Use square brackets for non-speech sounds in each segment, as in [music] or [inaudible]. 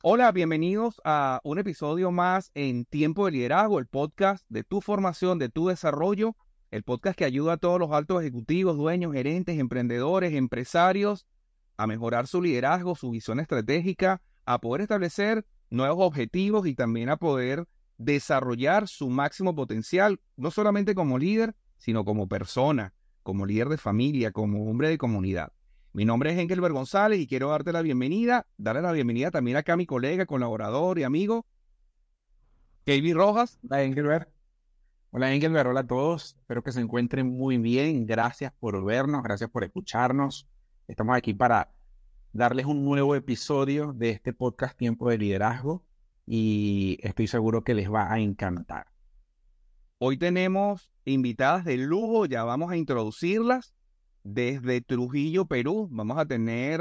Hola, bienvenidos a un episodio más en Tiempo de Liderazgo, el podcast de tu formación, de tu desarrollo, el podcast que ayuda a todos los altos ejecutivos, dueños, gerentes, emprendedores, empresarios a mejorar su liderazgo, su visión estratégica, a poder establecer nuevos objetivos y también a poder desarrollar su máximo potencial, no solamente como líder, sino como persona, como líder de familia, como hombre de comunidad. Mi nombre es Engelbert González y quiero darte la bienvenida, darle la bienvenida también acá a mi colega, colaborador y amigo, KB Rojas. Hola Engelbert. Hola Engelbert, hola a todos. Espero que se encuentren muy bien. Gracias por vernos, gracias por escucharnos. Estamos aquí para darles un nuevo episodio de este podcast Tiempo de Liderazgo y estoy seguro que les va a encantar. Hoy tenemos invitadas de lujo, ya vamos a introducirlas desde Trujillo, Perú. Vamos a tener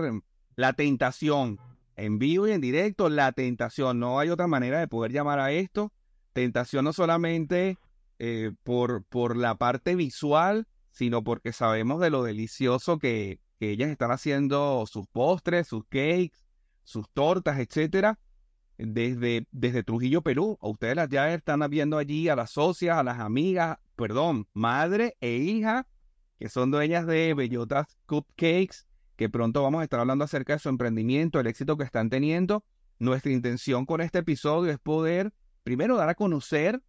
la tentación en vivo y en directo, la tentación. No hay otra manera de poder llamar a esto. Tentación no solamente eh, por, por la parte visual, sino porque sabemos de lo delicioso que, que ellas están haciendo sus postres, sus cakes, sus tortas, etcétera, desde, desde Trujillo, Perú. Ustedes las ya están viendo allí a las socias, a las amigas, perdón, madre e hija, que son dueñas de Bellotas Cupcakes, que pronto vamos a estar hablando acerca de su emprendimiento, el éxito que están teniendo. Nuestra intención con este episodio es poder, primero, dar a conocer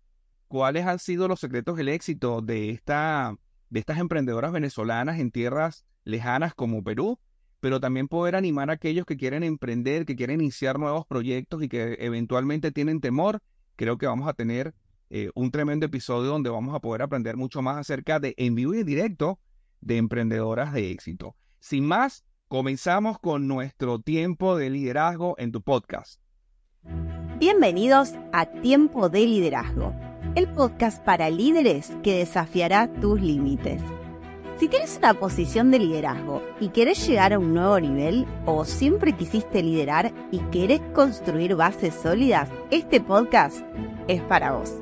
cuáles han sido los secretos del éxito de, esta, de estas emprendedoras venezolanas en tierras lejanas como Perú, pero también poder animar a aquellos que quieren emprender, que quieren iniciar nuevos proyectos y que eventualmente tienen temor. Creo que vamos a tener eh, un tremendo episodio donde vamos a poder aprender mucho más acerca de en vivo y en directo de emprendedoras de éxito. Sin más, comenzamos con nuestro tiempo de liderazgo en tu podcast. Bienvenidos a Tiempo de Liderazgo, el podcast para líderes que desafiará tus límites. Si tienes una posición de liderazgo y quieres llegar a un nuevo nivel o siempre quisiste liderar y querés construir bases sólidas, este podcast es para vos.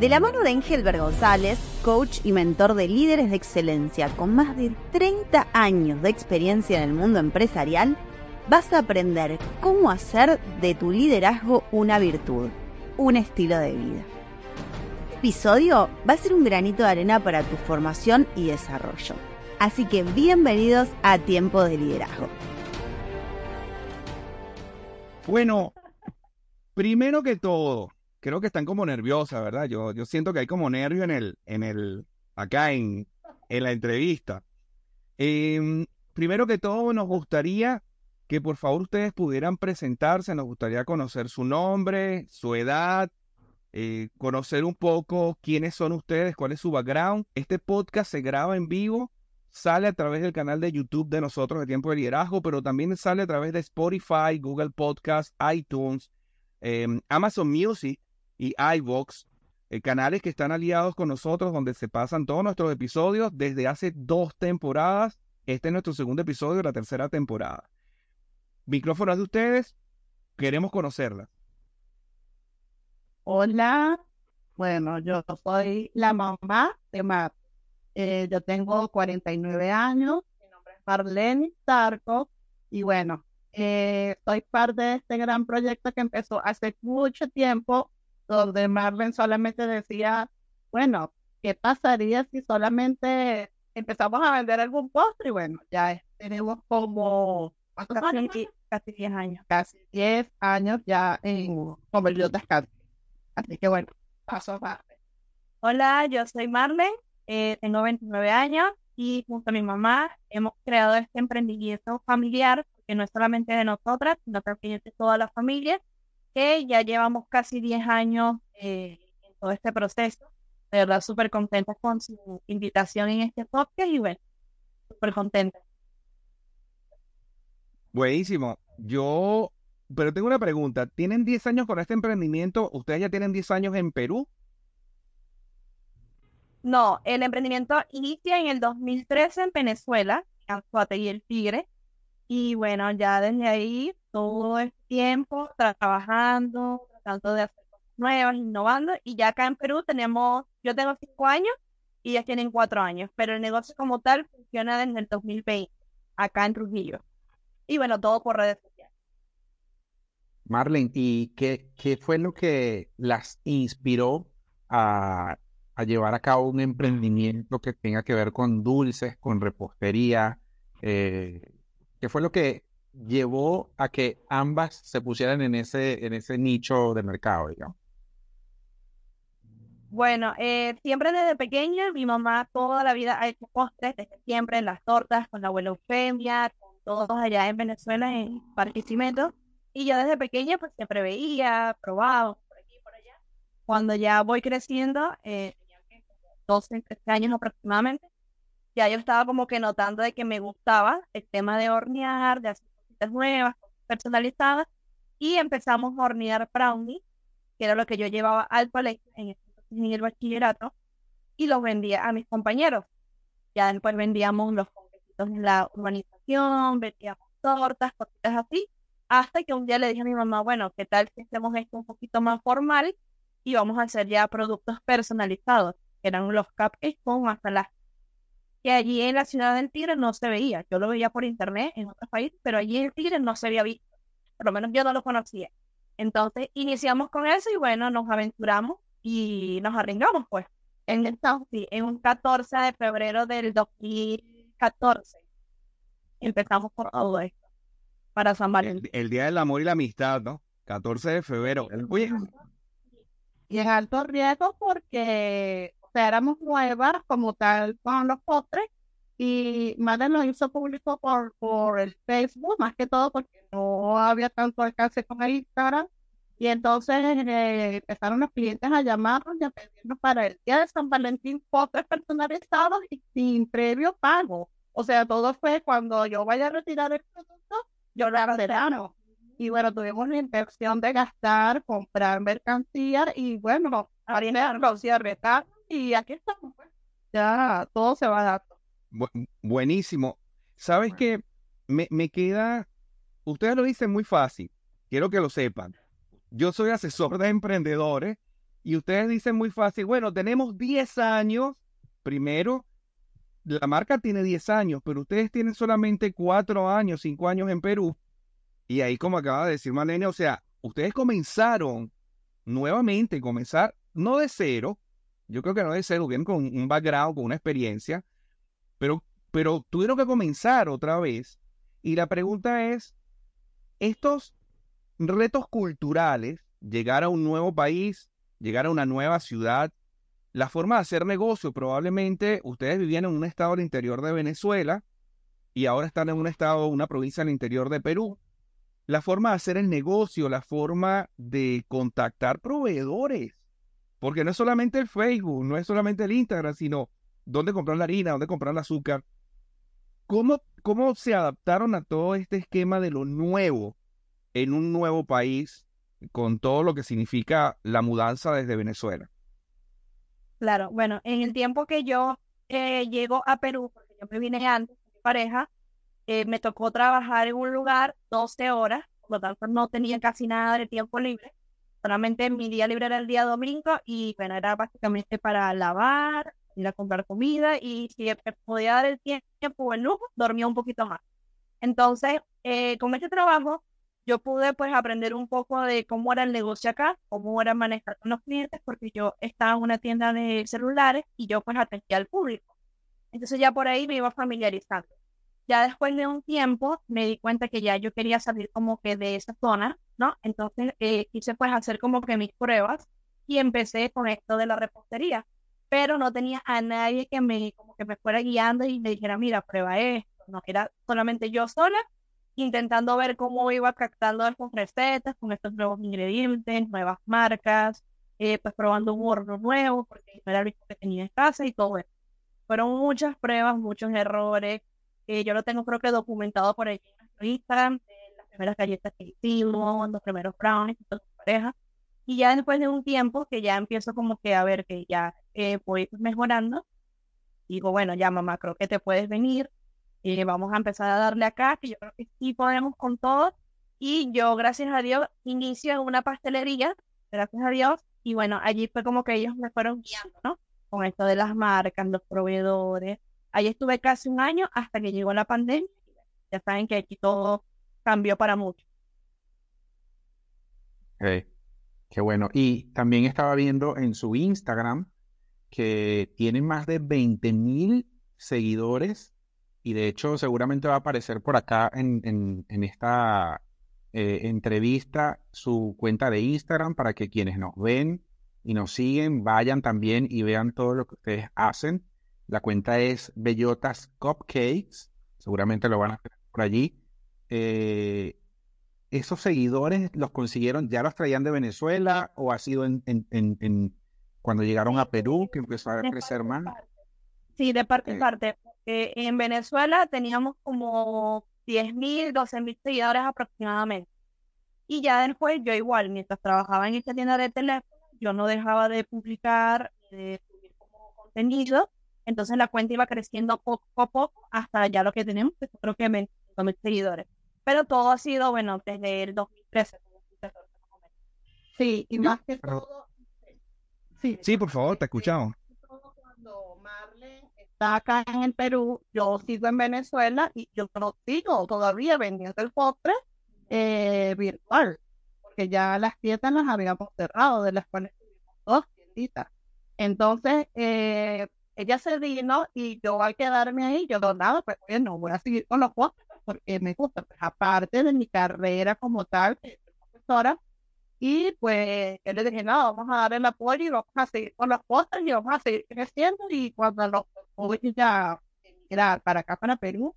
De la mano de Engelbert González, coach y mentor de líderes de excelencia con más de 30 años de experiencia en el mundo empresarial, vas a aprender cómo hacer de tu liderazgo una virtud, un estilo de vida episodio va a ser un granito de arena para tu formación y desarrollo. Así que bienvenidos a Tiempo de Liderazgo. Bueno, primero que todo, creo que están como nerviosas, ¿verdad? Yo, yo siento que hay como nervio en el, en el, acá en, en la entrevista. Em, primero que todo, nos gustaría que por favor ustedes pudieran presentarse, nos gustaría conocer su nombre, su edad, eh, conocer un poco quiénes son ustedes, cuál es su background. Este podcast se graba en vivo, sale a través del canal de YouTube de nosotros de Tiempo de Liderazgo, pero también sale a través de Spotify, Google Podcast, iTunes, em, Amazon Music y iVoox, eh, canales que están aliados con nosotros donde se pasan todos nuestros episodios desde hace dos temporadas. Este es nuestro segundo episodio de la tercera temporada. Micrófonos de ustedes, queremos conocerla. Hola, bueno, yo soy la mamá de Mar. Eh, yo tengo 49 años, mi nombre es Marlene Tarco y bueno, eh, soy parte de este gran proyecto que empezó hace mucho tiempo, donde Marlene solamente decía, bueno, ¿qué pasaría si solamente empezamos a vender algún postre? Y bueno, ya tenemos como casi, casi 10 años. Casi 10 años ya en Convertidos Casi. Así que bueno, paso a paso. Hola, yo soy Marlene, eh, tengo 29 años y junto a mi mamá hemos creado este emprendimiento familiar, que no es solamente de nosotras, sino también de toda la familia, que ya llevamos casi 10 años eh, en todo este proceso. De verdad, súper contenta con su invitación en este podcast y bueno, súper contenta. Buenísimo. Yo pero tengo una pregunta. ¿Tienen 10 años con este emprendimiento? ¿Ustedes ya tienen 10 años en Perú? No, el emprendimiento inicia en el 2013 en Venezuela, en y el Tigre. Y bueno, ya desde ahí todo el tiempo trabajando, tratando de hacer cosas nuevas, innovando. Y ya acá en Perú tenemos, yo tengo 5 años y ellas tienen 4 años, pero el negocio como tal funciona desde el 2020, acá en Trujillo. Y bueno, todo por redes sociales. Marlene, ¿y qué, qué fue lo que las inspiró a, a llevar a cabo un emprendimiento que tenga que ver con dulces, con repostería? Eh, ¿Qué fue lo que llevó a que ambas se pusieran en ese, en ese nicho de mercado, digamos? Bueno, eh, siempre desde pequeña, mi mamá toda la vida ha hecho postres, desde siempre, las tortas, con la abuela Eufemia, con todos allá en Venezuela, en Barquisimeto. Y yo desde pequeña, pues siempre veía, probaba, por aquí por allá. Cuando ya voy creciendo, eh, tenía que como 12, 13 años aproximadamente, ya yo estaba como que notando de que me gustaba el tema de hornear, de hacer nuevas, personalizadas, y empezamos a hornear brownies, que era lo que yo llevaba al colegio en en el bachillerato y los vendía a mis compañeros. Ya después vendíamos los ponquecitos en la urbanización, vendíamos tortas, cositas así, hasta que un día le dije a mi mamá, bueno, ¿qué tal si hacemos esto un poquito más formal y vamos a hacer ya productos personalizados, eran los cupcakes con las que allí en la ciudad del Tigre no se veía. Yo lo veía por internet en otros países, pero allí en el Tigre no se había visto. Por lo menos yo no lo conocía. Entonces iniciamos con eso y bueno, nos aventuramos y nos arriesgamos, pues. En, sí, en un 14 de febrero del 2014 empezamos por todo esto para San Valentín. El, Día del Amor y la Amistad, ¿no? 14 de febrero. Y en alto riesgo porque, sea, éramos nuevas como tal con los postres y Madre lo hizo público por, por el Facebook, más que todo porque no había tanto alcance con el Instagram y entonces eh, empezaron los clientes a llamarnos y a pedirnos para el día de San Valentín postres personalizados y sin previo pago. O sea, todo fue cuando yo vaya a retirar el producto, yo lo verano. Y bueno, tuvimos la intención de gastar, comprar mercancía y bueno, harina de y aquí estamos. Pues. Ya todo se va dando. buenísimo. ¿Sabes qué? Me, me queda, ustedes lo dicen muy fácil, quiero que lo sepan yo soy asesor de emprendedores y ustedes dicen muy fácil, bueno, tenemos 10 años, primero, la marca tiene 10 años, pero ustedes tienen solamente 4 años, 5 años en Perú. Y ahí, como acaba de decir Malene, o sea, ustedes comenzaron nuevamente, comenzar no de cero, yo creo que no cero, bien con un background, con una experiencia, pero, pero tuvieron que comenzar otra vez. Y la pregunta es, estos retos culturales, llegar a un nuevo país, llegar a una nueva ciudad, la forma de hacer negocio, probablemente ustedes vivían en un estado del interior de Venezuela y ahora están en un estado, una provincia del interior de Perú. La forma de hacer el negocio, la forma de contactar proveedores, porque no es solamente el Facebook, no es solamente el Instagram, sino dónde comprar la harina, dónde comprar el azúcar. ¿Cómo, cómo se adaptaron a todo este esquema de lo nuevo? en un nuevo país con todo lo que significa la mudanza desde Venezuela? Claro, bueno, en el tiempo que yo eh, llego a Perú, porque yo me vine antes con mi pareja, eh, me tocó trabajar en un lugar 12 horas, por lo tanto no tenía casi nada de tiempo libre, solamente mi día libre era el día domingo y bueno, era básicamente para lavar, ir a comprar comida y si podía dar el tiempo o el lujo, dormía un poquito más. Entonces, eh, con este trabajo yo pude pues aprender un poco de cómo era el negocio acá, cómo era manejar con los clientes, porque yo estaba en una tienda de celulares y yo pues atendía al público. Entonces ya por ahí me iba familiarizando. Ya después de un tiempo me di cuenta que ya yo quería salir como que de esa zona, ¿no? Entonces eh, quise pues hacer como que mis pruebas y empecé con esto de la repostería, pero no tenía a nadie que me como que me fuera guiando y me dijera, mira, prueba esto, no, era solamente yo sola intentando ver cómo iba captando estas recetas con estos nuevos ingredientes, nuevas marcas, eh, pues probando un horno nuevo, porque no era el mismo que tenía en casa y todo eso. Fueron muchas pruebas, muchos errores. Eh, yo lo tengo creo que documentado por ahí en nuestro Instagram, las primeras galletas que hicimos, los primeros brownies, con pareja. Y ya después de un tiempo que ya empiezo como que a ver que ya eh, voy mejorando, digo, bueno, ya mamá, creo que te puedes venir, y vamos a empezar a darle acá, que yo creo que sí podemos con todo. Y yo, gracias a Dios, inicio en una pastelería, gracias a Dios, y bueno, allí fue como que ellos me fueron guiando, ¿no? Con esto de las marcas, los proveedores. Allí estuve casi un año hasta que llegó la pandemia. Ya saben que aquí todo cambió para mucho. Ok, Qué bueno. Y también estaba viendo en su Instagram que tiene más de 20 mil seguidores y de hecho seguramente va a aparecer por acá en, en- en esta eh, entrevista su cuenta de Instagram para que quienes nos ven y nos siguen vayan también y vean todo lo que ustedes hacen. La cuenta es Bellotas Cupcakes, seguramente lo van a tener por allí. Eh, ¿esos seguidores los consiguieron, ya los traían de Venezuela o ha sido en, en- en- en- cuando llegaron a Perú que empezó a De crecer más? Sí, de parte en Eh. parte. porque en Venezuela teníamos como 10.000, 12.000 seguidores aproximadamente. Y ya después, yo igual, mientras trabajaba en esta tienda de teléfono, yo no dejaba de publicar y de subir como contenido. Entonces la cuenta iba creciendo poco a poco hasta ya lo que tenemos, que creo que 25.000 seguidores. Pero todo ha sido, bueno, desde el 2013, 2014 más o menos. Sí, y Yo- más que todo, sí, Sí, por favor, te escuchamos. cuando Marlene está acá en el Perú, yo sigo en Venezuela y yo no sigo todavía vendiendo el postre eh, virtual, porque ya las tiendas las habíamos cerrado, de las cuales tuvimos dos tienditas. Entonces, eh, ella se vino y yo al quedarme ahí, yo nada, pues bueno, voy a seguir con los postres porque me gusta, pues aparte de mi carrera como tal, profesora, y pues yo le dije, no, vamos a dar el apoyo y vamos a seguir con los postres y vamos a seguir creciendo. Y cuando nos tocó ya emigrar para acá, para Perú,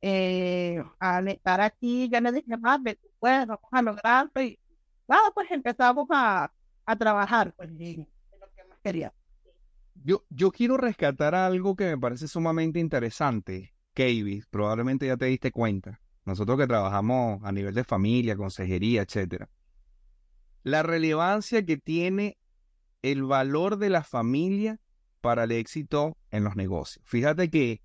eh, al estar aquí, ya le dije, más, tú puedes, vamos a lograrlo. Y nada, pues empezamos a, a trabajar pues, en lo que más quería. Yo, yo quiero rescatar algo que me parece sumamente interesante, Kavis, probablemente ya te diste cuenta. Nosotros que trabajamos a nivel de familia, consejería, etcétera. La relevancia que tiene el valor de la familia para el éxito en los negocios. Fíjate que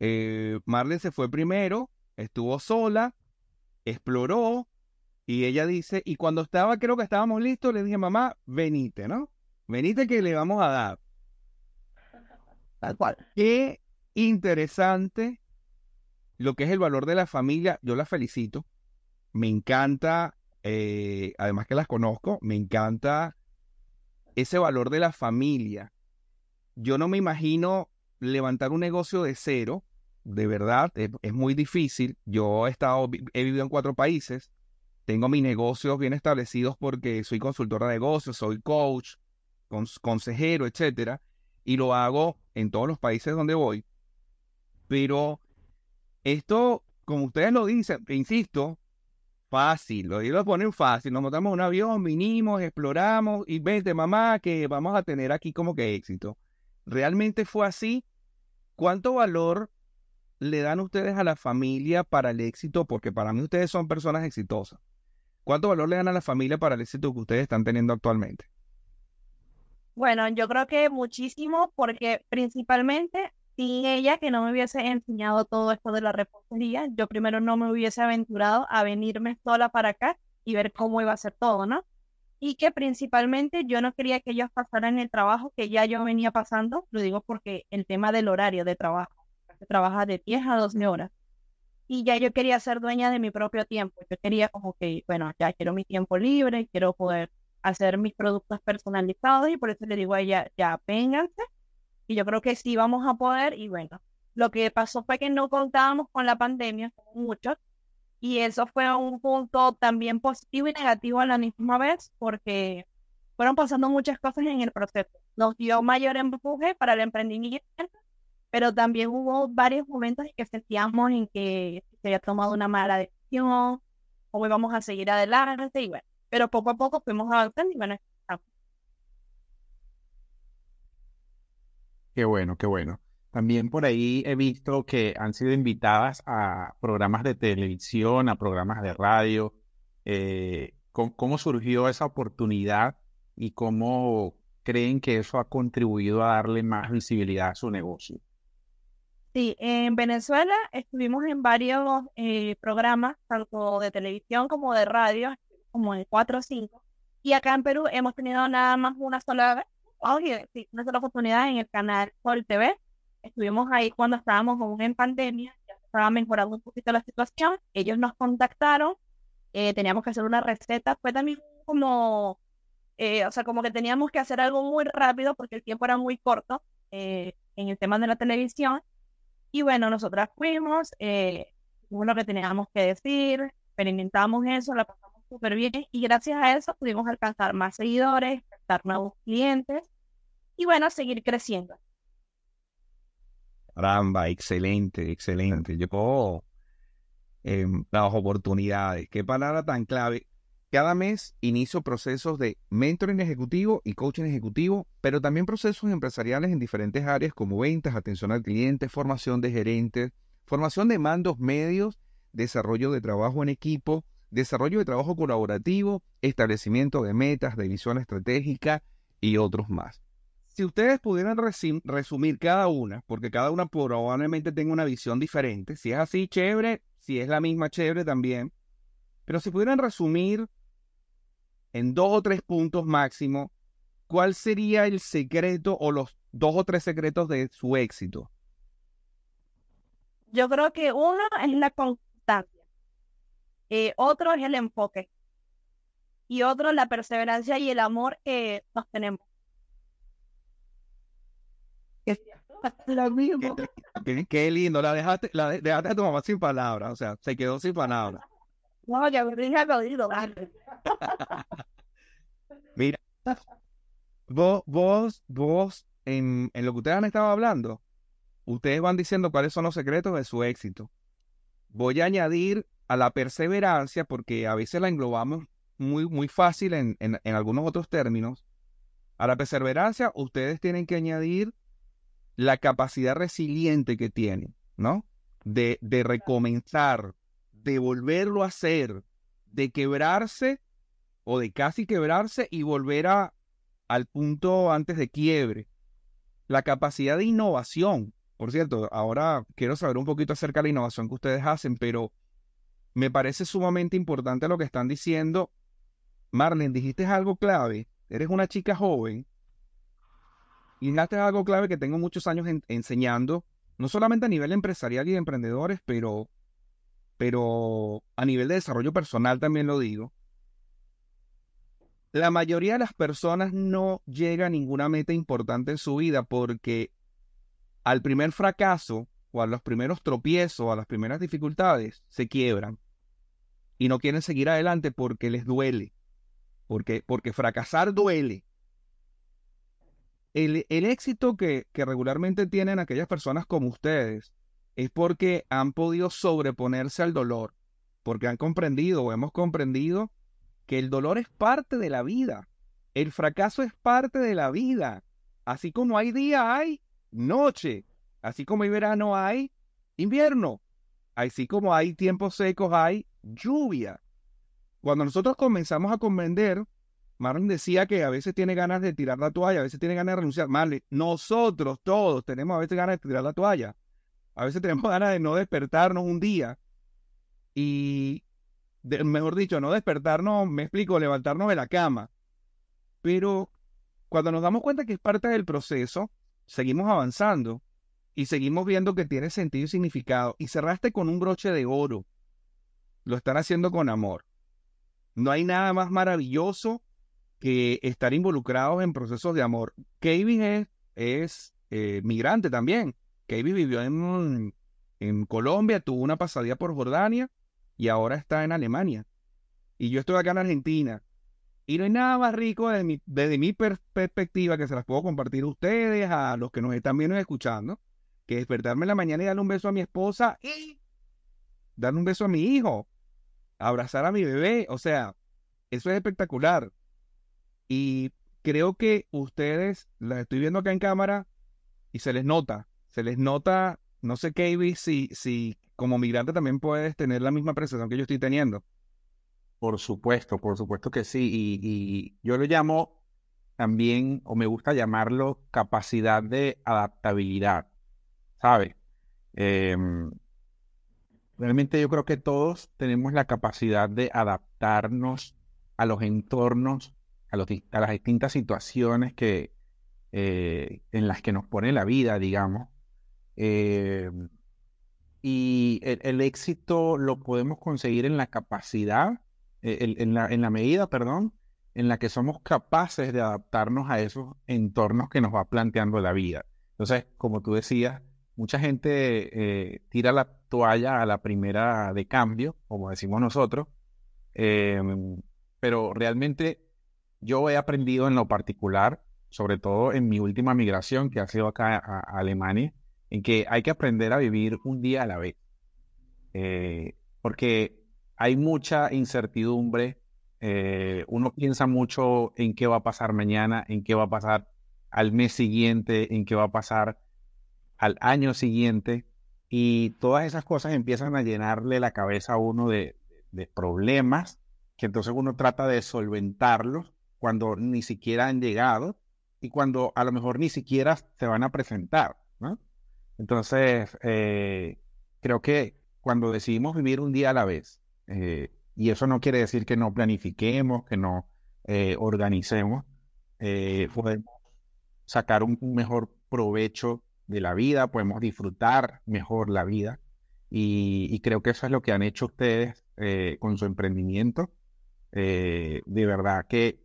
eh, Marlene se fue primero, estuvo sola, exploró y ella dice, y cuando estaba, creo que estábamos listos, le dije, mamá, venite, ¿no? Venite que le vamos a dar. Qué interesante lo que es el valor de la familia. Yo la felicito. Me encanta, eh, además que las conozco, me encanta ese valor de la familia. Yo no me imagino levantar un negocio de cero, de verdad, es, muy difícil. Yo he estado, he vivido en cuatro países, tengo mis negocios bien establecidos porque soy consultora de negocios, soy coach, cons- consejero, etcétera, y lo hago en todos los países donde voy. Pero esto, como ustedes lo dicen, insisto, fácil, lo lo ponen fácil. Nos montamos un avión, vinimos, exploramos y vente, mamá, que vamos a tener aquí como que éxito. ¿Realmente fue así? ¿Cuánto valor le dan ustedes a la familia para el éxito? Porque para mí ustedes son personas exitosas. ¿Cuánto valor le dan a la familia para el éxito que ustedes están teniendo actualmente? Bueno, yo creo que muchísimo porque principalmente sin ella que no me hubiese enseñado todo esto de la repostería, yo primero no me hubiese aventurado a venirme sola para acá y ver cómo iba a ser todo, ¿no? Y que principalmente yo no quería que ellos pasaran el trabajo que ya yo venía pasando, lo digo porque el tema del horario de trabajo, se trabaja de 10 a 12 horas. Y ya yo quería ser dueña de mi propio tiempo. Yo quería como que, bueno, ya quiero mi tiempo libre, quiero poder hacer mis productos personalizados y por eso le digo a ella, ya vénganse. Y yo creo que sí vamos a poder. Y bueno, lo que pasó fue que no contábamos con la pandemia, muchos, y eso fue un punto también positivo y negativo a la misma vez, porque fueron pasando muchas cosas en el proceso. Nos dio mayor empuje para el emprendimiento, pero también hubo varios momentos en que sentíamos en que se había tomado una mala decisión, o íbamos a seguir adelante, y bueno, pero poco a poco fuimos avanzando y bueno, estamos. Qué bueno, qué bueno. También por ahí he visto que han sido invitadas a programas de televisión, a programas de radio. Eh, ¿cómo, cómo surgió esa oportunidad y cómo creen que eso ha contribuido a darle más visibilidad a su negocio? Sí, en Venezuela estuvimos en varios eh, programas, tanto de televisión como de radio, como en cuatro o cinco. Y acá en Perú hemos tenido nada más una sola vez, sí, una sola oportunidad en el canal Sol TV. Estuvimos ahí cuando estábamos aún en pandemia, ya estaba mejorando un poquito la situación. Ellos nos contactaron eh, teníamos que hacer una receta, fue también como, eh, o sea, como que teníamos que hacer algo muy rápido porque el tiempo era muy corto eh, en el tema de la televisión. Y bueno, nosotras fuimos, eh, lo que teníamos que decir, experimentamos eso, la pasamos súper bien y gracias a eso pudimos alcanzar más seguidores, captar nuevos clientes y bueno, seguir creciendo. Caramba, excelente, excelente. Yo, eh, las oportunidades, qué palabra tan clave. Cada mes inicio procesos de mentoring ejecutivo y coaching ejecutivo, pero también procesos empresariales en diferentes áreas como ventas, atención al cliente, formación de gerentes, formación de mandos medios, desarrollo de trabajo en equipo, desarrollo de trabajo colaborativo, establecimiento de metas, de visión estratégica y otros más. Si ustedes pudieran resumir cada una, porque cada una probablemente tenga una visión diferente, si es así, chévere, si es la misma, chévere también, pero si pudieran resumir en dos o tres puntos máximo, ¿cuál sería el secreto o los dos o tres secretos de su éxito? Yo creo que uno es la constancia, eh, otro es el enfoque y otro la perseverancia y el amor que nos tenemos. Qué, qué, lindo, la dejaste, la dejaste a tu mamá sin palabras, o sea, se quedó sin palabras. No, ya me oído. [laughs] Mira, vos, vos, vos, en, en lo que ustedes han estado hablando, ustedes van diciendo cuáles son los secretos de su éxito. Voy a añadir a la perseverancia, porque a veces la englobamos muy, muy fácil en, en, en algunos otros términos. A la perseverancia, ustedes tienen que añadir la capacidad resiliente que tienen, ¿no? De, de recomenzar, de volverlo a hacer, de quebrarse o de casi quebrarse y volver a, al punto antes de quiebre. La capacidad de innovación. Por cierto, ahora quiero saber un poquito acerca de la innovación que ustedes hacen, pero me parece sumamente importante lo que están diciendo. Marlene, dijiste algo clave. Eres una chica joven y dijiste algo clave que tengo muchos años enseñando, no solamente a nivel empresarial y de emprendedores, pero pero a nivel de desarrollo personal también lo digo, la mayoría de las personas no llega a ninguna meta importante en su vida porque al primer fracaso o a los primeros tropiezos, a las primeras dificultades, se quiebran y no quieren seguir adelante porque les duele, porque, porque fracasar duele. El, el éxito que, que regularmente tienen aquellas personas como ustedes es porque han podido sobreponerse al dolor, porque han comprendido o hemos comprendido que el dolor es parte de la vida, el fracaso es parte de la vida, así como hay día hay noche, así como hay verano hay invierno, así como hay tiempos secos hay lluvia. Cuando nosotros comenzamos a comprender, Marlon decía que a veces tiene ganas de tirar la toalla, a veces tiene ganas de renunciar. Marlon, nosotros todos tenemos a veces ganas de tirar la toalla. A veces tenemos [laughs] ganas de no despertarnos un día y, mejor dicho, no despertarnos, me explico, levantarnos de la cama. Pero cuando nos damos cuenta que es parte del proceso, seguimos avanzando y seguimos viendo que tiene sentido y significado. Y cerraste con un broche de oro. Lo están haciendo con amor. No hay nada más maravilloso que estar involucrados en procesos de amor. Kevin es, es eh, migrante también. Kevin vivió en, en Colombia, tuvo una pasadía por Jordania y ahora está en Alemania. Y yo estoy acá en Argentina. Y no hay nada más rico desde mi, perspectiva que se las puedo compartir a ustedes, a los que nos están viendo y escuchando, que despertarme en la mañana y darle un beso a mi esposa y darle un beso a mi hijo, abrazar a mi bebé. O sea, eso es espectacular. Y creo que ustedes, las estoy viendo acá en cámara y se les nota se les nota, no sé, KB, si, si como migrante también puedes tener la misma percepción que yo estoy teniendo. Por supuesto, por supuesto que sí. Y, yo lo llamo también, o me gusta llamarlo, capacidad de adaptabilidad. ¿Sabes? Em, realmente yo creo que todos tenemos la capacidad de adaptarnos a los entornos, a, las distintas situaciones que, eh, en las que nos pone la vida, digamos. Eh, y el, éxito lo podemos conseguir en la capacidad eh, en, la, en la medida, perdón, en la que somos capaces de adaptarnos a esos entornos que nos va planteando la vida. Entonces, como tú decías, mucha gente eh, tira la toalla a la primera de cambio, como decimos nosotros, em, pero realmente yo he aprendido en lo particular, sobre todo en mi última migración que ha sido acá a, Alemania, en que hay que aprender a vivir un día a la vez, eh, porque hay mucha incertidumbre, eh, uno piensa mucho en qué va a pasar mañana, en qué va a pasar al mes siguiente, en qué va a pasar al año siguiente, y todas esas cosas empiezan a llenarle la cabeza a uno de, problemas, que entonces uno trata de solventarlos cuando ni siquiera han llegado y cuando a lo mejor ni siquiera se van a presentar, ¿no? Entonces, eh, creo que cuando decidimos vivir un día a la vez, eh, y eso no quiere decir que no planifiquemos, que no eh, organicemos, podemos sacar un mejor provecho de la vida, podemos disfrutar mejor la vida. Y, creo que eso es lo que han hecho ustedes eh, con su emprendimiento. Eh, de verdad que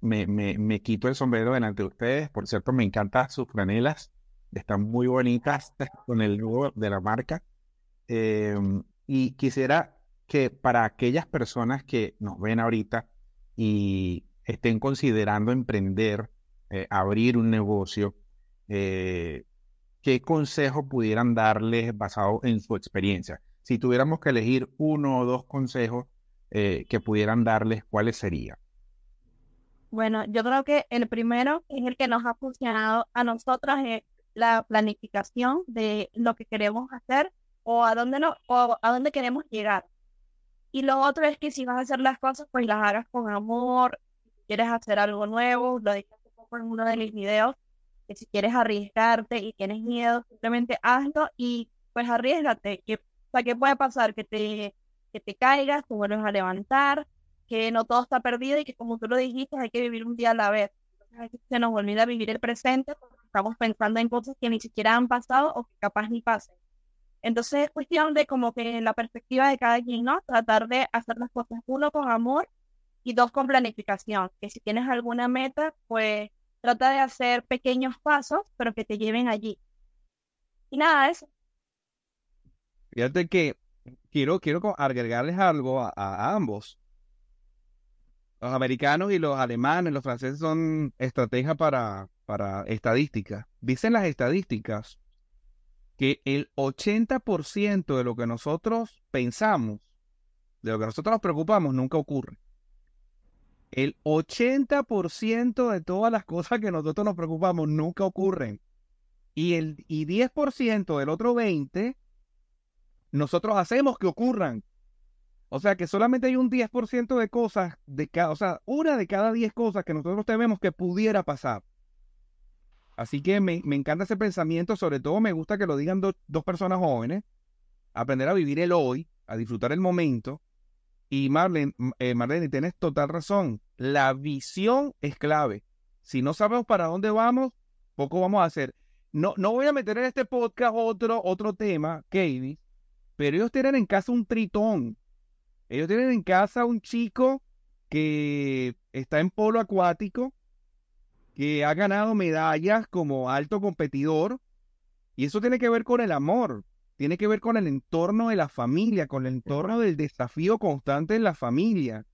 me, me, quito el sombrero delante de ustedes. Por cierto, me encantan sus franelas. Están muy bonitas [laughs] con el logo de la marca. Em, y quisiera que para aquellas personas que nos ven ahorita y estén considerando emprender, eh, abrir un negocio, ¿qué consejo pudieran darles basado en su experiencia? Si tuviéramos que elegir uno o dos consejos eh, que pudieran darles, ¿cuáles serían? Bueno, yo creo que el primero es el que nos ha funcionado a nosotros, es la planificación de lo que queremos hacer o a dónde, o a dónde queremos llegar. Y lo otro es que si vas a hacer las cosas, pues las hagas con amor. Quieres hacer algo nuevo, lo dije hace poco en uno de mis videos, que si quieres arriesgarte y tienes miedo, simplemente hazlo y pues arriesgate. Que, o sea, ¿qué puede pasar? Que te, que te caigas, te vuelves a levantar, que no todo está perdido y que como tú lo dijiste, hay que vivir un día a la vez. Entonces, se nos olvida vivir el presente porque estamos pensando en cosas que ni siquiera han pasado o que capaz ni pasen. Entonces es cuestión de como que la perspectiva de cada quien, ¿no? Tratar de hacer las cosas uno con amor y dos con planificación. Que si tienes alguna meta, pues Trata de hacer pequeños pasos, pero que te lleven allí. Y nada, eso. Fíjate que quiero, quiero agregarles algo a, ambos. Los americanos y los alemanes, los franceses son estrategias para, para estadísticas. Dicen las estadísticas que el 80% de lo que nosotros pensamos, de lo que nosotros nos preocupamos, nunca ocurre el 80% de todas las cosas que nosotros nos preocupamos nunca ocurren. Y el y 10% del otro 20% nosotros hacemos que ocurran. O sea que solamente hay un 10% de cosas, de cada, o sea, una de cada 10 cosas que nosotros tenemos que pudiera pasar. Así que me, encanta ese pensamiento, sobre todo me gusta que lo digan dos personas jóvenes, aprender a vivir el hoy, a disfrutar el momento y Marlene, eh, Marlene, tienes total razón. La visión es clave. Si no sabemos para dónde vamos, poco vamos a hacer. No, no voy a meter en este podcast otro, otro tema, Katie, pero ellos tienen en casa un tritón. Ellos tienen en casa un chico que está en polo acuático, que ha ganado medallas como alto competidor, y eso tiene que ver con el amor tiene que ver con el entorno de la familia, con el entorno del desafío constante en la familia,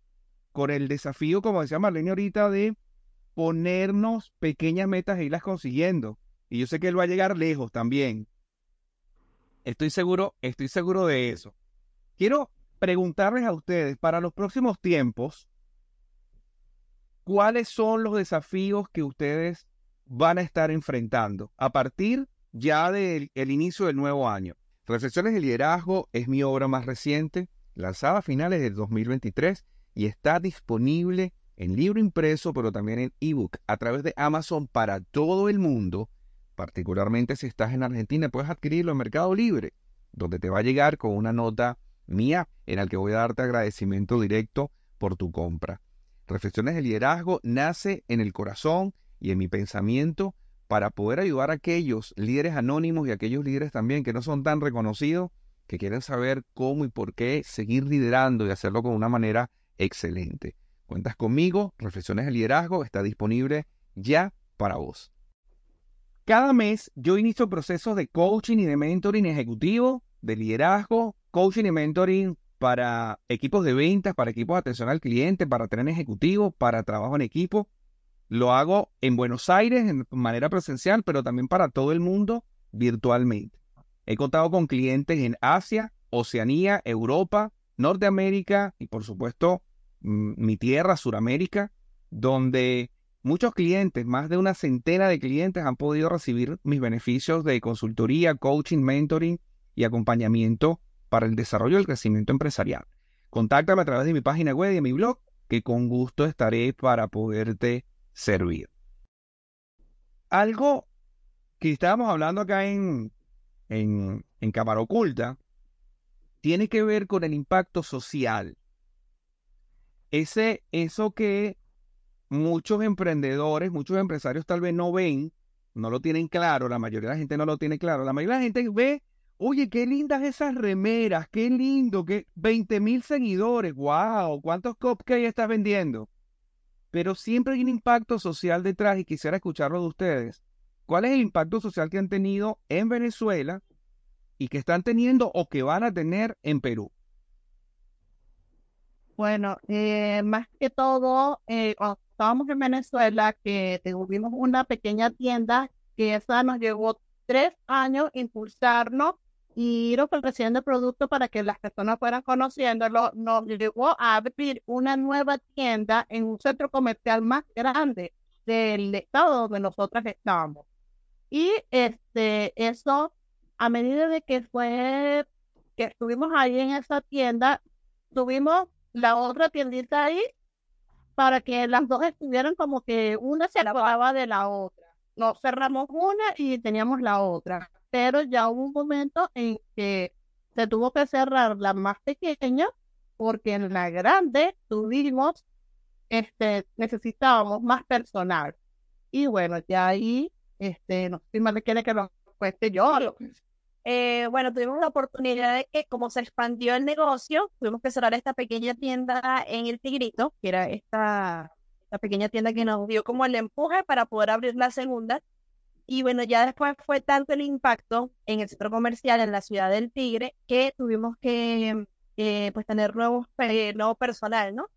con el desafío, como decía Marlene ahorita, de ponernos pequeñas metas e irlas consiguiendo. Y yo sé que él va a llegar lejos también. Estoy seguro, estoy seguro de eso. Quiero preguntarles a ustedes para los próximos tiempos, ¿cuáles son los desafíos que ustedes van a estar enfrentando a partir ya del inicio del nuevo año? Reflexiones de Liderazgo es mi obra más reciente, lanzada a finales del 2023 y está disponible en libro impreso, pero también en ebook a través de Amazon para todo el mundo. Particularmente si estás en Argentina, puedes adquirirlo en Mercado Libre, donde te va a llegar con una nota mía en la que voy a darte agradecimiento directo por tu compra. Reflexiones de Liderazgo nace en el corazón y en mi pensamiento para poder ayudar a aquellos líderes anónimos y aquellos líderes también que no son tan reconocidos, que quieren saber cómo y por qué seguir liderando y hacerlo con una manera excelente. Cuentas conmigo, Reflexiones de Liderazgo está disponible ya para vos. Cada mes yo inicio procesos de coaching y de mentoring ejecutivo, de liderazgo, coaching y mentoring para equipos de ventas, para equipos de atención al cliente, para tren ejecutivo, para trabajo en equipo. Lo hago en Buenos Aires en manera presencial, pero también para todo el mundo virtualmente. He contado con clientes en Asia, Oceanía, Europa, Norteamérica y por supuesto mi tierra, Suramérica, donde muchos clientes, más de una centena de clientes han podido recibir mis beneficios de consultoría, coaching, mentoring y acompañamiento para el desarrollo y el crecimiento empresarial. Contáctame a través de mi página web y de mi blog, que con gusto estaré para poderte servir. Algo que estábamos hablando acá en, en, en Cámara Oculta tiene que ver con el impacto social. Ese, eso que muchos emprendedores, muchos empresarios tal vez no ven, no lo tienen claro, la mayoría de la gente no lo tiene claro. La mayoría de la gente ve, oye, qué lindas esas remeras, qué lindo, que 20 mil seguidores, wow, ¿cuántos cupcakes estás vendiendo? Pero siempre hay un impacto social detrás y quisiera escucharlo de ustedes. ¿Cuál es el impacto social que han tenido en Venezuela y que están teniendo o que van a tener en Perú? Bueno, eh, más que todo, eh, cuando estábamos en Venezuela, que tuvimos una pequeña tienda, que esa nos llevó tres años impulsarnos y ir ofreciendo el producto para que las personas fueran conociéndolo, nos llevó a abrir una nueva tienda en un centro comercial más grande del estado donde nosotros estábamos. Y este, eso, a medida de que fue, que estuvimos ahí en esa tienda, tuvimos la otra tiendita ahí para que las dos estuvieran como que una se lavaba de la otra. Nos cerramos una y teníamos la otra, pero ya hubo un momento en que se tuvo que cerrar la más pequeña porque en la grande tuvimos, este, necesitábamos más personal. Y bueno, ya ahí este, no sé más le quiere que lo cueste yo. Eh, bueno, tuvimos la oportunidad de que, como se expandió el negocio, tuvimos que cerrar esta pequeña tienda en el Tigrito, que era esta, esta pequeña tienda que nos dio como el empuje para poder abrir la segunda. Y bueno, ya después fue tanto el impacto en el centro comercial en la ciudad del Tigre que tuvimos que eh, pues tener nuevos, eh, nuevo personal, ¿no?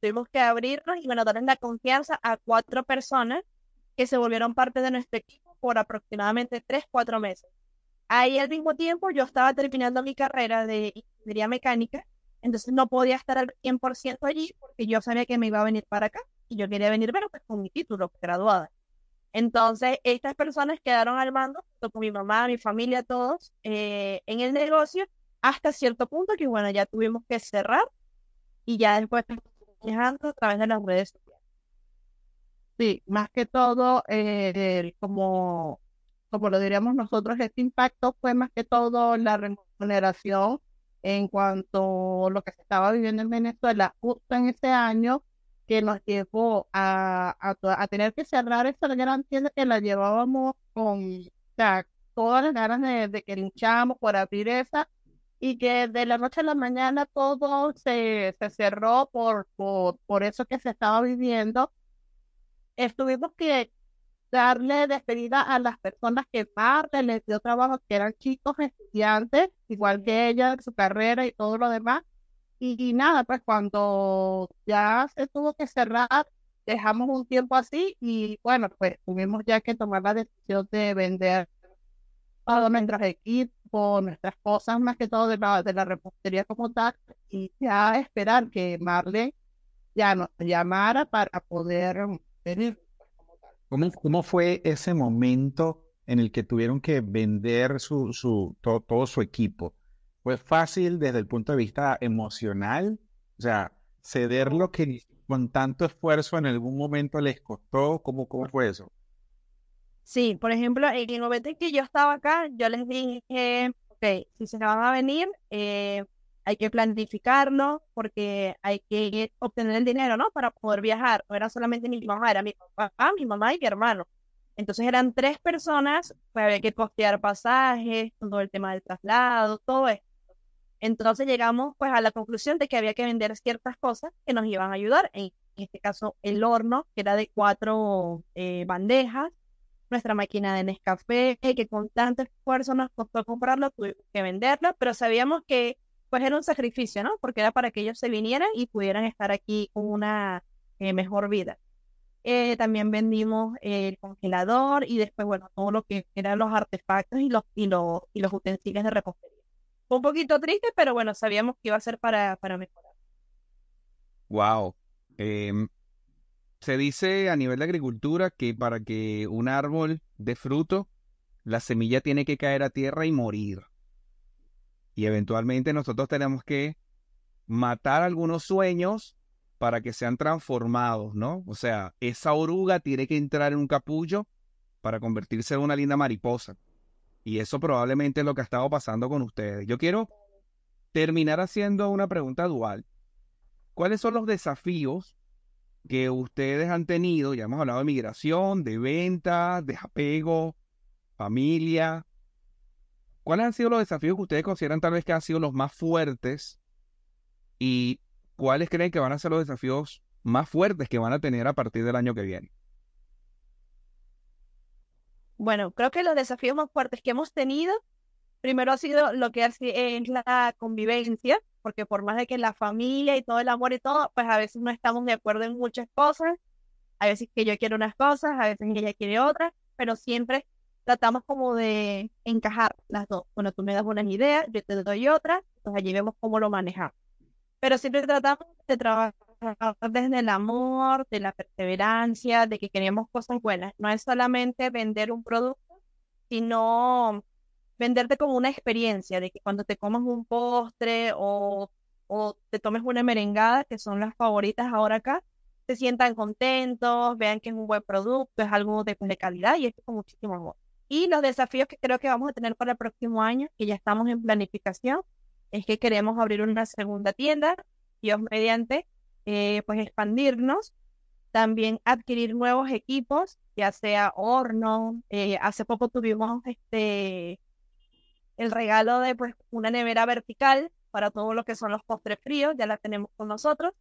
Tuvimos que abrirnos y bueno, darles la confianza a cuatro personas que se volvieron parte de nuestro equipo por aproximadamente tres, cuatro meses. Ahí al mismo tiempo yo estaba terminando mi carrera de ingeniería mecánica, entonces no podía estar al 100% allí porque yo sabía que me iba a venir para acá y yo quería venir, pero pues con mi título, graduada. Entonces, estas personas quedaron al mando, con mi mamá, mi familia, todos, eh, en el negocio, hasta cierto punto que, bueno, ya tuvimos que cerrar y ya después manejando a través de las redes sociales. Sí, más que todo, eh, como, como lo diríamos nosotros, este impacto fue más que todo la remuneración en cuanto a lo que se estaba viviendo en Venezuela justo en ese año que nos llevó a, a, tener que cerrar esa gran tienda que la llevábamos con todas las ganas de, de que luchamos por abrir esa y que de la noche a la mañana todo se, se cerró por, por, por eso que se estaba viviendo estuvimos que darle despedida a las personas que parte les dio trabajo, que eran chicos estudiantes, igual que ella, su carrera y todo lo demás. Y, nada, pues cuando ya se tuvo que cerrar, dejamos un tiempo así y bueno, pues tuvimos ya que tomar la decisión de vender todos nuestros equipos, nuestras cosas, más que todo de la, de la repostería como tal, y ya esperar que Marley ya nos llamara para poder ¿Cómo, ¿Cómo, fue ese momento en el que tuvieron que vender su, su, todo, su equipo? ¿Fue fácil desde el punto de vista emocional? O sea, ceder lo que con tanto esfuerzo en algún momento les costó, ¿cómo, cómo fue eso? Sí, por ejemplo, en el momento en que yo estaba acá, yo les dije, ok, si se van a venir, eh, hay que planificarlo porque hay que obtener el dinero, ¿no? Para poder viajar. No era solamente mi mamá, era mi papá, mi mamá y mi hermano. Entonces eran tres personas, pues había que costear pasajes, todo el tema del traslado, todo esto. Entonces llegamos pues a la conclusión de que había que vender ciertas cosas que nos iban a ayudar. En, este caso, el horno, que era de cuatro eh, bandejas, nuestra máquina de Nescafé, que con tanto esfuerzo nos costó comprarlo, tuvimos que venderla, pero sabíamos que pues era un sacrificio, ¿no? Porque era para que ellos se vinieran y pudieran estar aquí con una eh, mejor vida. Eh, también vendimos el congelador y después, bueno, todo lo que eran los artefactos y los, y los, y los utensilios de repostería. Un poquito triste, pero bueno, sabíamos que iba a ser para, para mejorar. Wow. Em, se dice a nivel de agricultura que para que un árbol dé fruto, la semilla tiene que caer a tierra y morir. Y eventualmente nosotros tenemos que matar algunos sueños para que sean transformados, ¿no? O sea, esa oruga tiene que entrar en un capullo para convertirse en una linda mariposa. Y eso probablemente es lo que ha estado pasando con ustedes. Yo quiero terminar haciendo una pregunta dual. ¿Cuáles son los desafíos que ustedes han tenido? Ya hemos hablado de migración, de venta, de apego, familia. ¿Cuáles han sido los desafíos que ustedes consideran tal vez que han sido los más fuertes? Y ¿cuáles creen que van a ser los desafíos más fuertes que van a tener a partir del año que viene? Bueno, creo que los desafíos más fuertes que hemos tenido, primero ha sido lo que es la convivencia, porque por más de que la familia y todo el amor y todo, pues a veces no estamos de acuerdo en muchas cosas, a veces que yo quiero unas cosas, a veces que ella quiere otras, pero siempre tratamos como de encajar las dos. Bueno, tú me das unas ideas, yo te doy otras, pues allí vemos cómo lo manejamos pero siempre tratamos de trabajar desde el amor, de la perseverancia, de que queremos cosas buenas. No es solamente vender un producto, sino venderte como una experiencia, de que cuando te comas un postre o, o te tomes una merengada, que son las favoritas ahora acá, se sientan contentos, vean que es un buen producto, es algo de, de calidad y esto con muchísimo amor. Y los desafíos que creo que vamos a tener para el próximo año, que ya estamos en planificación, es que queremos abrir una segunda tienda, Dios mediante, eh, pues expandirnos, también adquirir nuevos equipos, ya sea horno, eh, hace poco tuvimos este el regalo de pues una nevera vertical para todo lo que son los postres fríos, ya la tenemos con nosotros,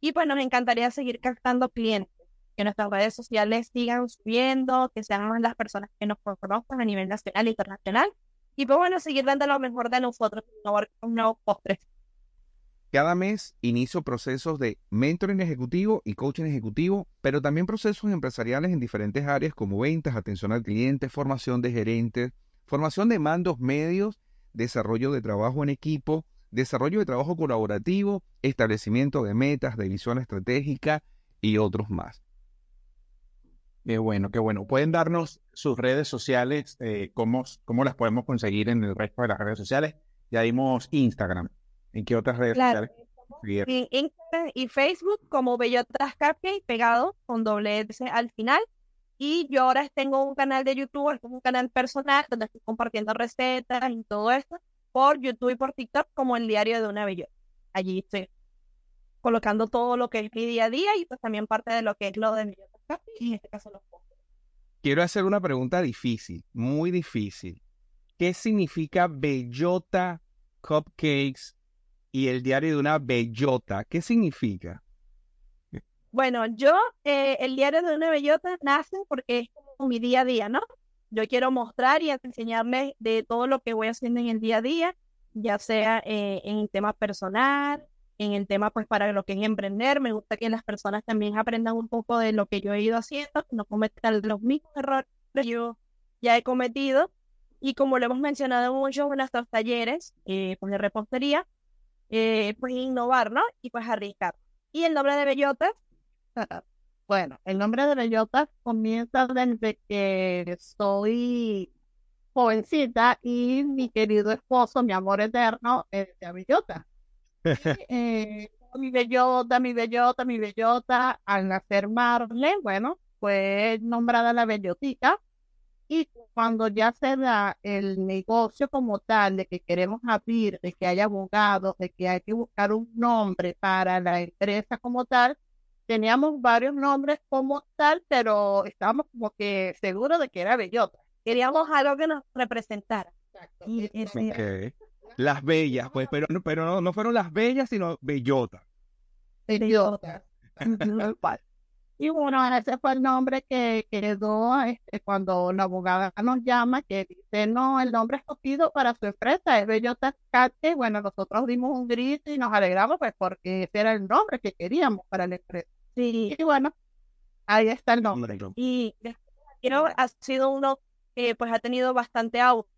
y pues nos encantaría seguir captando clientes, que nuestras redes sociales sigan subiendo, que sean más las personas que nos conozcan a nivel nacional e internacional, y pues bueno, seguir dando lo mejor de nosotros, un nuevo postre. Cada mes inicio procesos de mentoring ejecutivo y coaching ejecutivo, pero también procesos empresariales en diferentes áreas como ventas, atención al cliente, formación de gerentes, formación de mandos medios, desarrollo de trabajo en equipo, desarrollo de trabajo colaborativo, establecimiento de metas, de visión estratégica y otros más. Qué bueno, qué bueno. ¿Pueden darnos sus redes sociales? Eh, cómo, ¿Cómo las podemos conseguir en el resto de las redes sociales? Ya dimos Instagram. ¿En qué otras redes sociales? En Instagram y Facebook como Bellotas Cupcake pegado con doble S al final. Y yo ahora tengo un canal de YouTube, un canal personal donde estoy compartiendo recetas y todo esto por YouTube y por TikTok como el diario de una bellota. Allí estoy colocando todo lo que es mi día a día y pues también parte de lo que es lo de Bellotas en este caso los Quiero hacer una pregunta difícil, muy difícil. ¿Qué significa bellota cupcakes y el diario de una bellota? ¿Qué significa? Bueno, yo, eh, el diario de una bellota nace porque es como mi día a día, ¿no? Yo quiero mostrar y enseñarles de todo lo que voy haciendo en el día a día, ya sea eh, en el tema personal, en el tema, pues para lo que es emprender. Me gusta que las personas también aprendan un poco de lo que yo he ido haciendo, no cometan los mismos errores que yo ya he cometido. Y como lo hemos mencionado mucho en nuestros talleres eh, pues de repostería, eh, pues innovar, ¿no? Y pues arriesgar. Y el nombre de Bellotas, bueno, el nombre de Bellotas comienza desde que soy jovencita y mi querido esposo, mi amor eterno, es de Bellota. [laughs] Eh, mi bellota, mi bellota, mi bellota, al nacer Marle, bueno, fue nombrada la bellotita. Y cuando ya se da el negocio como tal, de que queremos abrir, de que haya abogados, de que hay que buscar un nombre para la empresa como tal, teníamos varios nombres como tal, pero estábamos como que seguros de que era bellota. Queríamos algo que nos representara. Exacto. Y, Las bellas, pues, pero, no- pero no, no fueron las bellas, sino bellotas. Idiota. [laughs] Y bueno, ese fue el nombre que quedó este, cuando la abogada nos llama, que dice, no, el nombre escogido para su empresa es Bellota Cate. Bueno, nosotros dimos un grito y nos alegramos, pues, porque ese era el nombre que queríamos para la empresa. Sí, Y bueno, ahí está el nombre. y quiero ha sido uno que pues ha tenido bastante auge,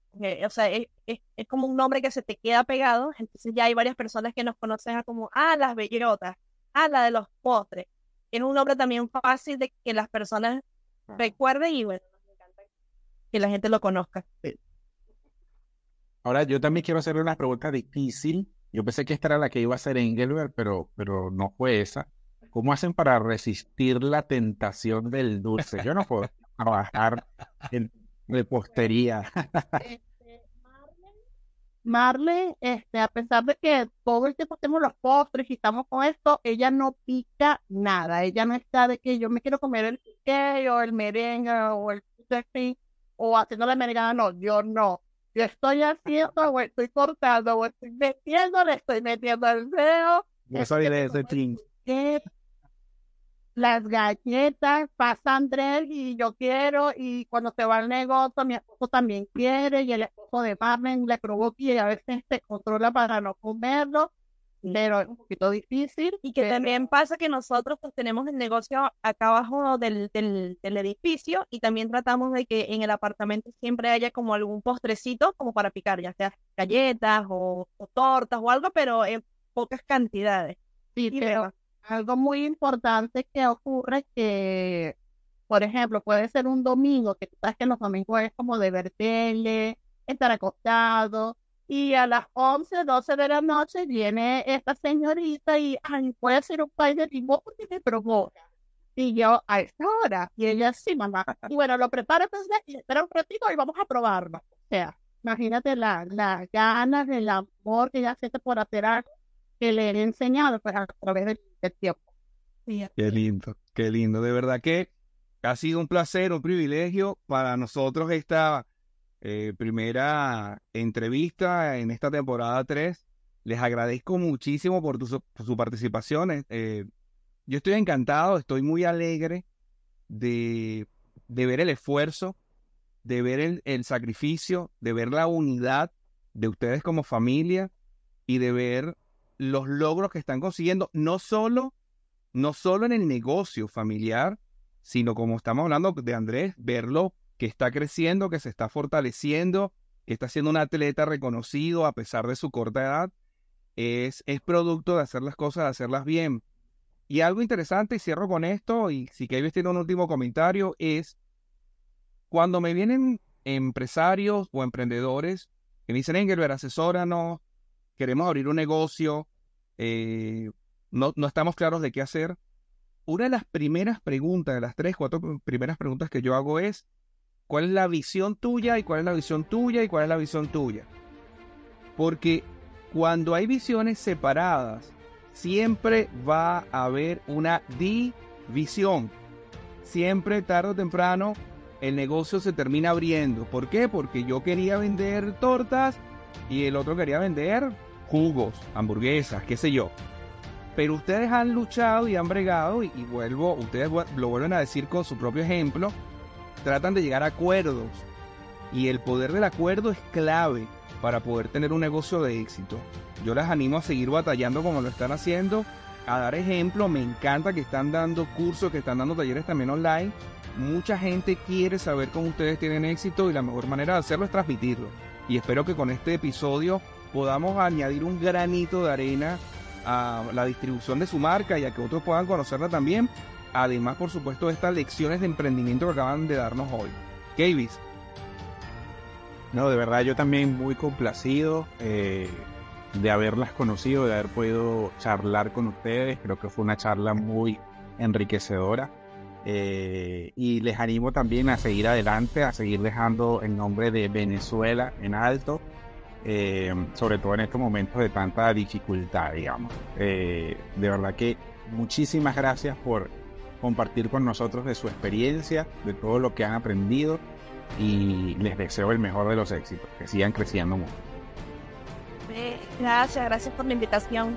o sea, es, es, es como un nombre que se te queda pegado, entonces ya hay varias personas que nos conocen a como, ah, las bellotas, ah, la de los postres. Es un nombre también fácil de que las personas recuerden y bueno, nos encanta que la gente lo conozca. Ahora, yo también quiero hacerle una pregunta difícil. Yo pensé que esta era la que iba a ser Engelbert, pero, pero no fue esa. ¿Cómo hacen para resistir la tentación del dulce? Yo no puedo trabajar en repostería. [laughs] [laughs] Este, Marley, este, a pesar de que todo el tiempo hacemos los postres y estamos con esto, ella no pica nada. Ella no está de que yo me quiero comer el pique o el merengue o el sexy o haciendo la merengada. No, yo no. Yo estoy haciendo o estoy cortando o estoy metiendo, le estoy metiendo el dedo. Yo soy de ese que las galletas pasa Andrés y yo quiero y cuando se va al negocio mi esposo también quiere y el esposo de Marmen le provoca y a veces se controla para no comerlo pero es un poquito difícil Y que pero- también pasa que nosotros pues tenemos el negocio acá abajo del, del, del edificio y también tratamos de que en el apartamento siempre haya como algún postrecito como para picar, ya sea galletas o, o tortas o algo, pero en pocas cantidades. Sí, Y pero algo muy importante que ocurre que, por ejemplo, puede ser un domingo, que tú sabes que los domingos es como de ver tele, estar acostado, y a las 11, 12 de la noche viene esta señorita y, ay, puede hacer un pay de porque me provoca. Y yo, a esta hora, y ella, sí, mamá. Y bueno, lo prepara entonces y espera un ratito y vamos a probarlo. O sea, imagínate la, la ganas, el amor que ella siente por hacer algo que le he enseñado pues a través del, del tiempo. sí, Qué lindo, qué lindo. De verdad que ha sido un placer, un privilegio para nosotros esta eh, primera entrevista en esta temporada 3. Les agradezco muchísimo por, tu, su- por su participación. Eh, eh, yo estoy encantado, estoy muy alegre de, de ver el esfuerzo, de ver el, el sacrificio, de ver la unidad de ustedes como familia y de ver los logros que están consiguiendo, no solo no solo en el negocio familiar, sino como estamos hablando de Andrés, verlo que está creciendo, que se está fortaleciendo, que está siendo un atleta reconocido a pesar de su corta edad, es, es producto de hacer las cosas, de hacerlas bien. Y algo interesante, y cierro con esto, y si Kevin tiene un último comentario, es cuando me vienen empresarios o emprendedores que me dicen, Engelbert, asesóranos, queremos abrir un negocio, eh, no, no estamos claros de qué hacer. Una de las primeras preguntas, de las tres, cuatro primeras preguntas que yo hago es, ¿cuál es la visión tuya y cuál es la visión tuya y cuál es la visión tuya? Porque cuando hay visiones separadas, siempre va a haber una división. Siempre, tarde o temprano, el negocio se termina abriendo. ¿Por qué? Porque yo quería vender tortas y el otro quería vender jugos, hamburguesas, qué sé yo. Pero ustedes han luchado y han bregado, y, vuelvo, ustedes lo vuelven a decir con su propio ejemplo, tratan de llegar a acuerdos. Y el poder del acuerdo es clave para poder tener un negocio de éxito. Yo les animo a seguir batallando como lo están haciendo, a dar ejemplo. Me encanta que están dando cursos, que están dando talleres también online. Mucha gente quiere saber cómo ustedes tienen éxito y la mejor manera de hacerlo es transmitirlo. Y espero que con este episodio podamos añadir un granito de arena a la distribución de su marca y a que otros puedan conocerla también. Además, por supuesto, de estas lecciones de emprendimiento que acaban de darnos hoy. Kavis, No, de verdad, yo también muy complacido eh, de haberlas conocido, de haber podido charlar con ustedes. Creo que fue una charla muy enriquecedora. Eh, y les animo también a seguir adelante, a seguir dejando el nombre de Venezuela en alto, eh, sobre todo en estos momentos de tanta dificultad, digamos. Eh, de verdad que muchísimas gracias por compartir con nosotros de su experiencia, de todo lo que han aprendido y les deseo el mejor de los éxitos, que sigan creciendo mucho. Gracias, gracias por la invitación.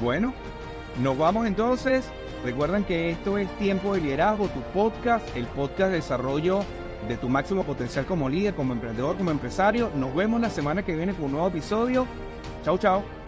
Bueno, nos vamos entonces. Recuerden que esto es Tiempo de Liderazgo, tu podcast, el podcast de desarrollo de tu máximo potencial como líder, como emprendedor, como empresario. Nos vemos la semana que viene con un nuevo episodio. Chao, chao.